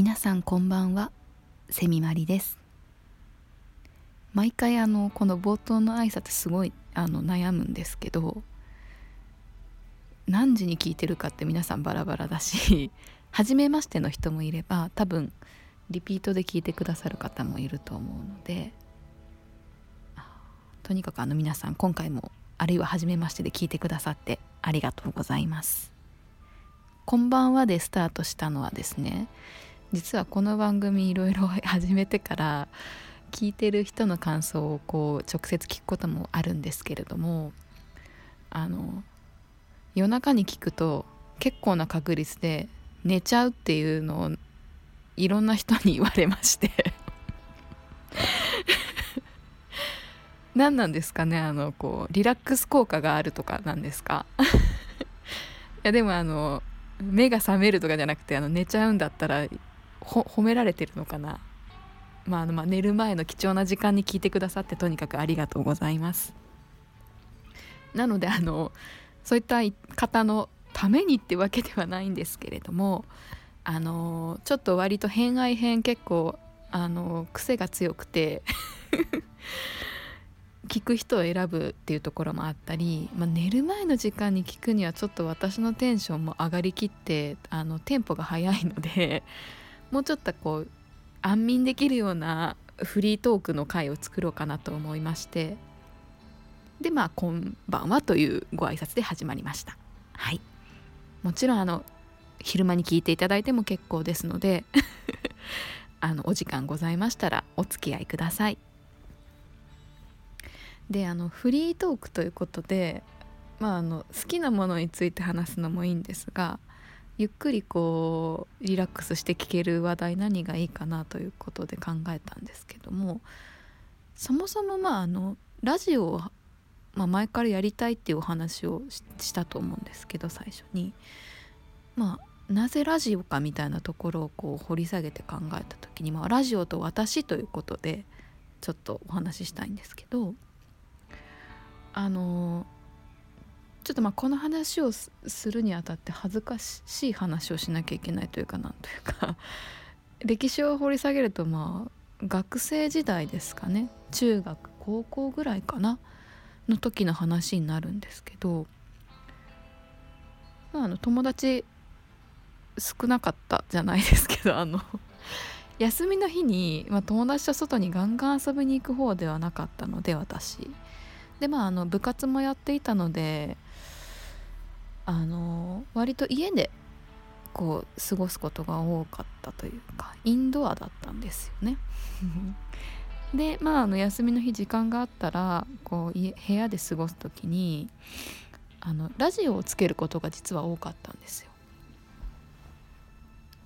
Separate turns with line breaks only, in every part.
皆さんこんばんは。セミマリです。毎回あのこの冒頭の挨拶すごいあの悩むんですけど何時に聞いてるかって皆さんバラバラだし 初めましての人もいれば多分リピートで聞いてくださる方もいると思うのでとにかくあの皆さん今回もあるいは初めましてで聞いてくださってありがとうございます。こんばんはでスタートしたのはですね実はこの番組いろいろ始めてから聞いてる人の感想をこう直接聞くこともあるんですけれどもあの夜中に聞くと結構な確率で寝ちゃうっていうのをいろんな人に言われまして。何なんですかねあのこうリラックス効果があるとかなんですか？いやでもあの目が覚めるとかじゃなくてあの寝ちゃうんだったら褒められてるのかな、まあ、あのまあ寝る前の貴重な時間に聞いてくださってとにかくありがとうございます。なのであのそういった方のためにってわけではないんですけれどもあのちょっと割と偏愛編結構あの癖が強くて 聞く人を選ぶっていうところもあったり、まあ、寝る前の時間に聞くにはちょっと私のテンションも上がりきってあのテンポが速いのでもうちょっとこう安眠できるようなフリートークの回を作ろうかなと思いまして。でまあ「こんばんは」というご挨拶で始まりました。はい。もちろんあの昼間に聞いていただいても結構ですので あのお時間ございましたらお付き合いください。であのフリートークということでまああの好きなものについて話すのもいいんですがゆっくりこうリラックスして聞ける話題何がいいかなということで考えたんですけどもそもそもまああのラジオを、まあ、前からやりたいっていうお話をしたと思うんですけど最初に。まあなぜラジオかみたいなところをこう掘り下げて考えた時に、まあ、ラジオと私ということでちょっとお話ししたいんですけどあのちょっとまあこの話をするにあたって恥ずかしい話をしなきゃいけないというかなんというか 歴史を掘り下げるとまあ学生時代ですかね。中学高校ぐらいかな？の時の話になるんですけど、まあ、あの友達少なかったじゃないですけど あの休みの日に、まあ、友達と外にガンガン遊びに行く方ではなかったので私。でまああの部活もやっていたのであの割と家でこう過ごすことが多かったというかインドアだったんですよね。でまああの休みの日時間があったらこう家部屋で過ごす時にあのラジオをつけることが実は多かったんですよ。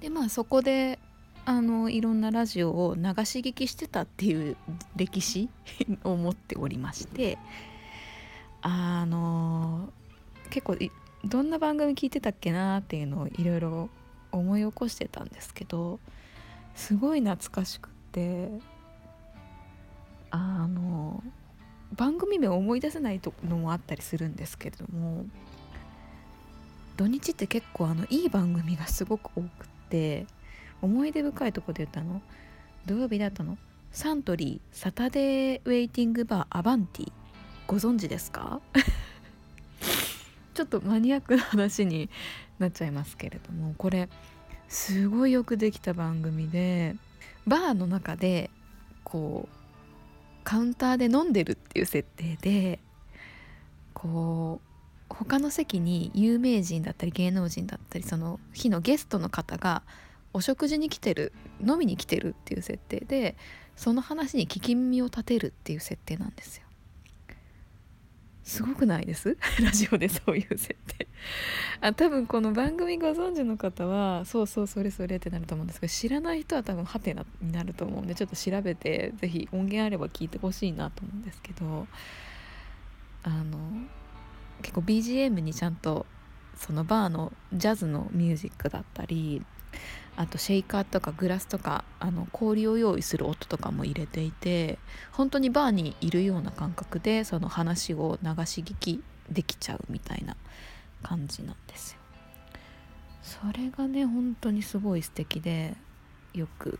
でまあそこであのいろんなラジオを流し聞きしてたっていう歴史 を持っておりましてあの結構どんな番組聞いてたっけなっていうのをいろいろ思い起こしてたんですけどすごい懐かしくってあの番組名を思い出せないのもあったりするんですけれども土日って結構あのいい番組がすごく多くって思い出深いとこで言ったの土曜日だったの？サントリーサタデーウェイティングバーアバンティ。ご存知ですか？ちょっとマニアックな話になっちゃいますけれどもこれすごいよくできた番組でバーの中でこうカウンターで飲んでるっていう設定でこう他の席に有名人だったり芸能人だったりその日のゲストの方がお食事に来てる飲みに来てるっていう設定でその話に聞き耳を立てるっていう設定なんですよ。すごくないです？ラジオでそういう設定。あ多分この番組ご存知の方はそうそうそれそれってなると思うんですけど知らない人は多分ハテナになると思うんでちょっと調べて是非音源あれば聞いてほしいなと思うんですけどあの結構 BGM にちゃんとそのバーのジャズのミュージックだったりあとシェイカーとかグラスとかあの氷を用意する音とかも入れていて本当にバーにいるような感覚でその話を流し聞きできちゃうみたいな感じなんですよ。それがね本当にすごい素敵でよく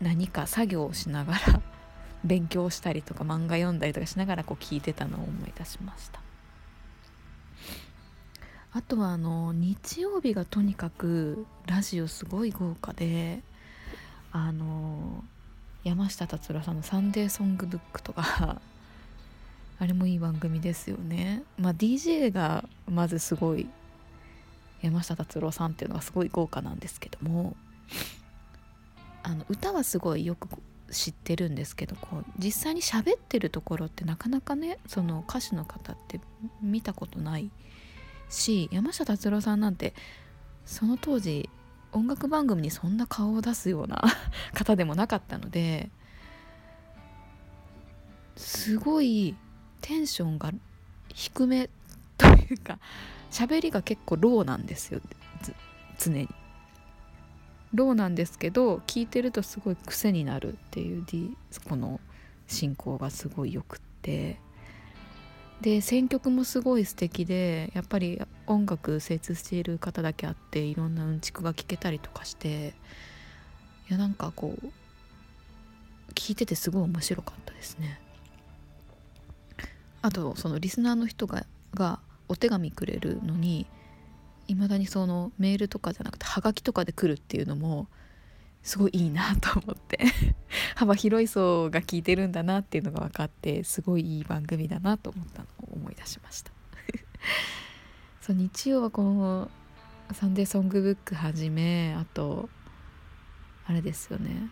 何か作業をしながら勉強したりとか漫画読んだりとかしながらこう聞いてたのを思い出しましたあとはあの日曜日がとにかくラジオすごい豪華であの山下達郎さんの「サンデーソングブック」とか あれもいい番組ですよね。まあ DJ がまずすごい山下達郎さんっていうのがすごい豪華なんですけどもあの歌はすごいよく知ってるんですけどこう実際に喋ってるところってなかなかねその歌手の方って見たことないし山下達郎さんなんてその当時音楽番組にそんな顔を出すような 方でもなかったのですごいテンションが低めというか喋りが結構ローなんですよ常に。ローなんですけど聞いてるとすごい癖になるっていう、この進行がすごいよくってで選曲もすごい素敵でやっぱり音楽精通している方だけあっていろんなうんちくが聞けたりとかしていやなんかこう聞いててすごい面白かったですね。あとそのリスナーの人ががお手紙くれるのにいまだにそのメールとかじゃなくてハガキとかで来るっていうのもすごいいいなと思って。幅広い層が聞いてるんだなっていうのが分かってすごいいい番組だなと思ったのを思い出しました。そう日曜はこの「サンデーソングブック」はじめあとあれですよね。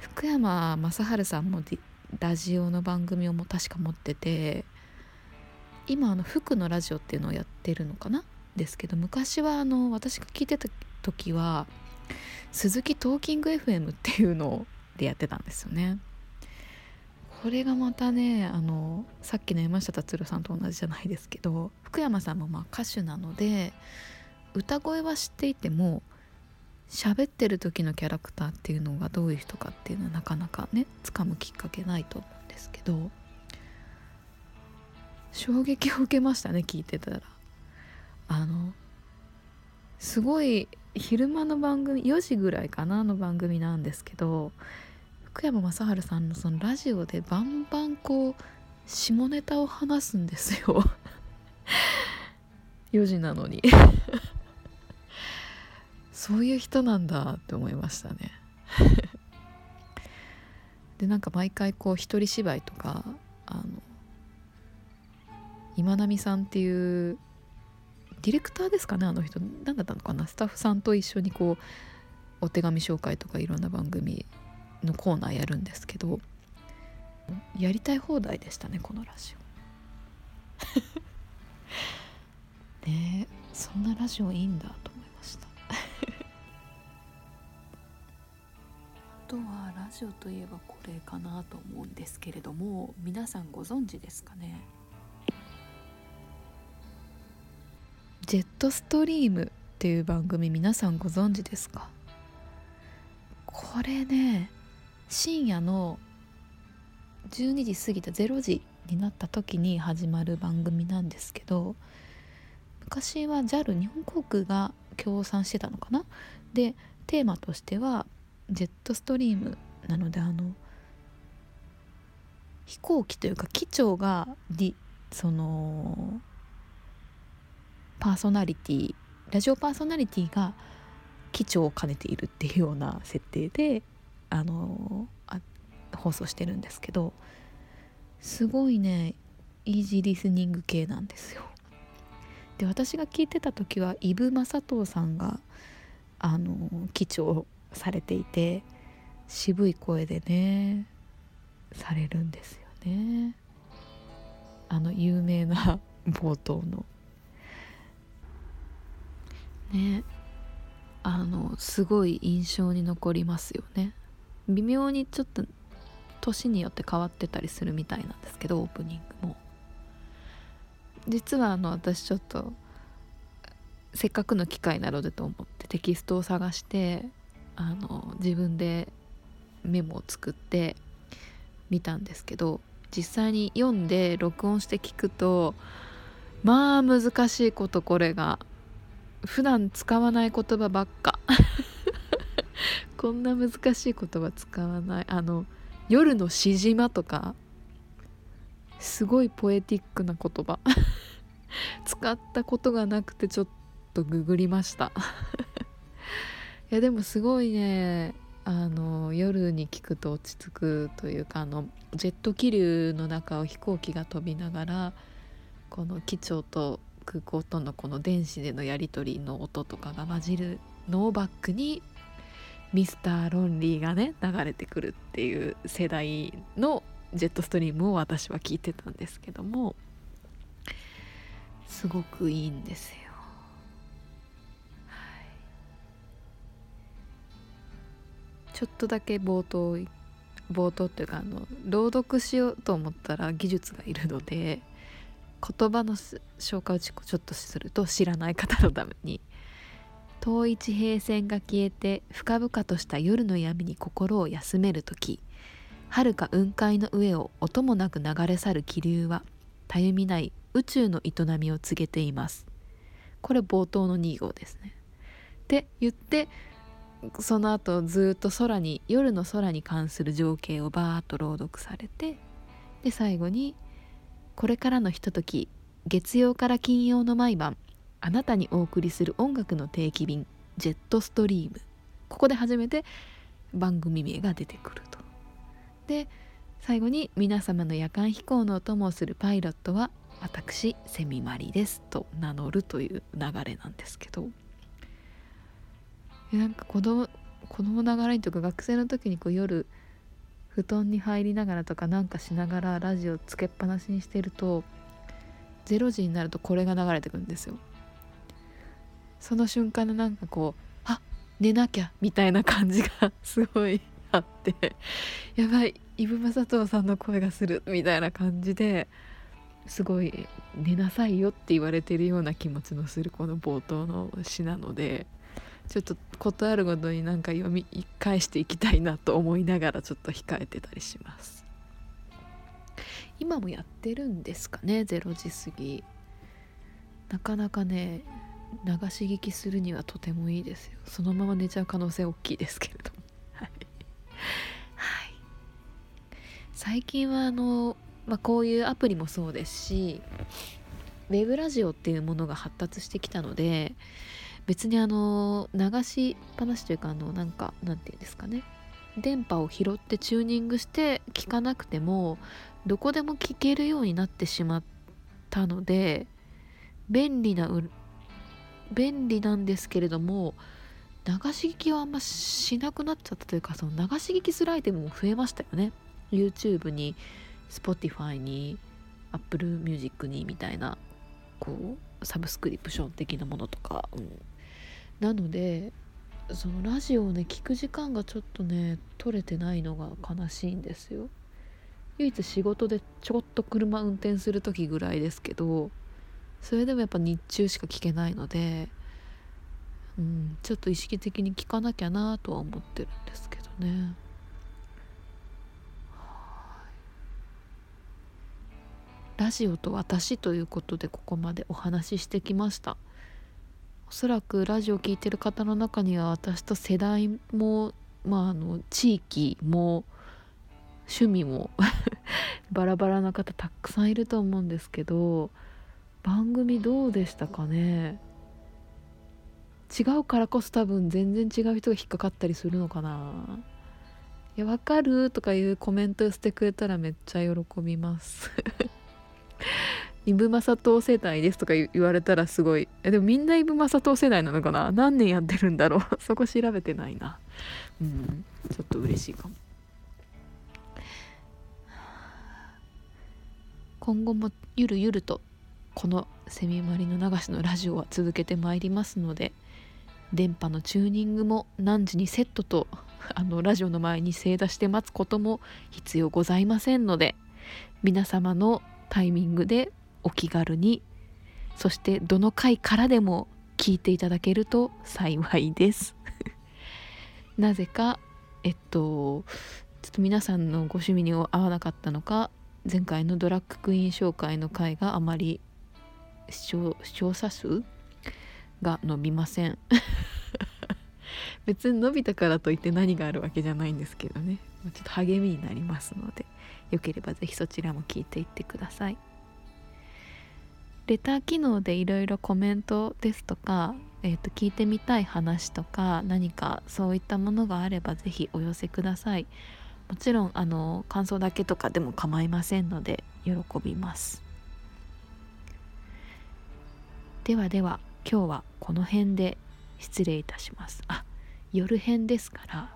福山雅治さんもラジオの番組をも確か持ってて今あの福のラジオっていうのをやってるのかな？ですけど昔はあの私が聞いてた時は鈴木トーキング FM っていうのでやってたんですよね。これがまたねあのさっきの山下達郎さんと同じじゃないですけど福山さんもまあ歌手なので歌声は知っていても喋ってる時のキャラクターっていうのがどういう人かっていうのはなかなかね掴むきっかけないと思うんですけど衝撃を受けましたね聞いてたらあのすごい昼間の番組4時ぐらいかなの番組なんですけど福山雅治さんのそのラジオでバンバンこう下ネタを話すんですよ。4時なのに。そういう人なんだって思いましたね。でなんか毎回こう一人芝居とかあの今波さんっていうディレクターですかねあの人。何だったのかな。スタッフさんと一緒にこうお手紙紹介とかいろんな番組のコーナーやるんですけど。やりたい放題でしたねこのラジオ。ねそんなラジオいいんだと思いました。あとはラジオといえばこれかなと思うんですけれども皆さんご存知ですかね？ジェットストリームっていう番組皆さんご存知ですか？これね深夜の12時過ぎた0時になった時に始まる番組なんですけど昔は JAL 日本航空が協賛してたのかな？でテーマとしてはジェットストリームなのであの飛行機というか機長がそのパーソナリティラジオパーソナリティが機長を兼ねているっていうような設定であのあ放送してるんですけどすごいねイージーリスニング系なんですよ。で私が聞いてた時は伊武雅刀さんがあの機長されていて渋い声でねされるんですよね。あの有名な冒頭のね。あのすごい印象に残りますよね。微妙にちょっと年によって変わってたりするみたいなんですけどオープニングも。実はあの私ちょっとせっかくの機会なのでと思ってテキストを探してあの自分でメモを作って見たんですけど実際に読んで録音して聞くとまあ難しいことこれが普段使わない言葉ばっか。こんな難しい言葉使わない。あの夜のしじまとかすごいポエティックな言葉。使ったことがなくてちょっとググりました。いやでもすごいねあの夜に聞くと落ち着くというかあのジェット気流の中を飛行機が飛びながらこの機長と空港とのこの電子でのやり取りの音とかが混じるのをバックにミスターロンリーがね流れてくるっていう世代のジェットストリームを私は聞いてたんですけどもすごくいいんですよ。はい、ちょっとだけ冒頭冒頭っていうかあの朗読しようと思ったら技術がいるので言葉の紹介をちょっとすると知らない方のために遠い地平線が消えて深々とした夜の闇に心を休める時遥か雲海の上を音もなく流れ去る気流はたゆみない宇宙の営みを告げています。これ冒頭の2号ですね。って言ってその後ずっと空に夜の空に関する情景をバーッと朗読されてで最後に「これからのひととき月曜から金曜の毎晩あなたにお送りする音楽の定期便ジェットストリーム。ここで初めて番組名が出てくると。で最後に皆様の夜間飛行のお供をするパイロットは私セミマリですと名乗るという流れなんですけど。なんか子供子供ながらにとか学生の時にこう夜布団に入りながらとかなんかしながらラジオつけっぱなしにしてると0時になるとこれが流れてくるんですよ。その瞬間のなんかこうあ寝なきゃみたいな感じがすごい あってやばいイブ・マサトウさんの声がするみたいな感じですごい寝なさいよって言われてるような気持ちのするこの冒頭の詩なのでちょっと事あるごとになんか読み返していきたいなと思いながらちょっと控えてたりします。今もやってるんですかね？0時過ぎ。なかなかね流し聞きするにはとてもいいですよ。そのまま寝ちゃう可能性大きいですけれども。はい、はい、最近はあの、まあ、こういうアプリもそうですしウェブラジオっていうものが発達してきたので別にあの流しっぱなしというかあのなんかなんていうんですかね。電波を拾ってチューニングして聞かなくてもどこでも聞けるようになってしまったので便利な便利なんですけれども流し聞きはあんましなくなっちゃったというかその流し聞きするアイテムも増えましたよね。YouTube に Spotify に Apple Music にみたいなこうサブスクリプション的なものとか、うん、なのでそのラジオをね聞く時間がちょっとね取れてないのが悲しいんですよ。唯一仕事でちょっと車運転する時ぐらいですけどそれでもやっぱ日中しか聞けないので、うん、ちょっと意識的に聞かなきゃなとは思ってるんですけどね。ラジオと私ということでここまでお話ししてきました。おそらくラジオ聴いてる方の中には私と世代もまああの地域も趣味もバラバラな方たくさんいると思うんですけど番組どうでしたかね？違うからこそ多分全然違う人が引っかかったりするのかな？いやわかるとかいうコメントしてくれたらめっちゃ喜びます。イブマサト世代ですとか言われたらすごい。えでもみんなイブマサト世代なのかな？何年やってるんだろう？そこ調べてないな。うん。ちょっと嬉しいかも。今後もゆるゆるとこのセミマリの流しのラジオは続けてまいりますので電波のチューニングも何時にセットと あのラジオの前に正座して待つことも必要ございませんので皆様のタイミングでお気軽に。そしてどの回からでも聞いていただけると幸いです。なぜかえっとちょっと皆さんのご趣味に合わなかったのか前回のドラッグクイーン紹介の回があまり視聴視聴者数が伸びません。別に伸びたからといって何があるわけじゃないんですけどね。ちょっと励みになりますのでよければ是非そちらも聞いていってください。レター機能でいろいろコメントですとか、えー、と聞いてみたい話とか何かそういったものがあれば是非お寄せください。もちろんあの感想だけとかでも構いませんので喜びます。ではでは今日はこの辺で失礼いたします。あ夜編ですから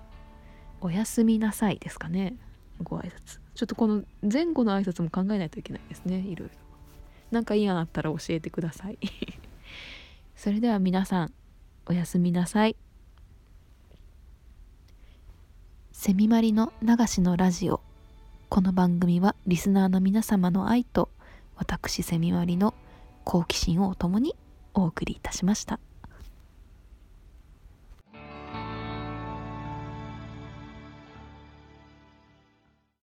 おやすみなさいですかね。ご挨拶。ちょっとこの前後の挨拶も考えないといけないですねいろいろ。なんかいい案あったら教えてください。それでは皆さんおやすみなさい。セミマリの流しのラジオ。この番組はリスナーの皆様の愛と私セミマリの好奇心をともにお送りいたしました。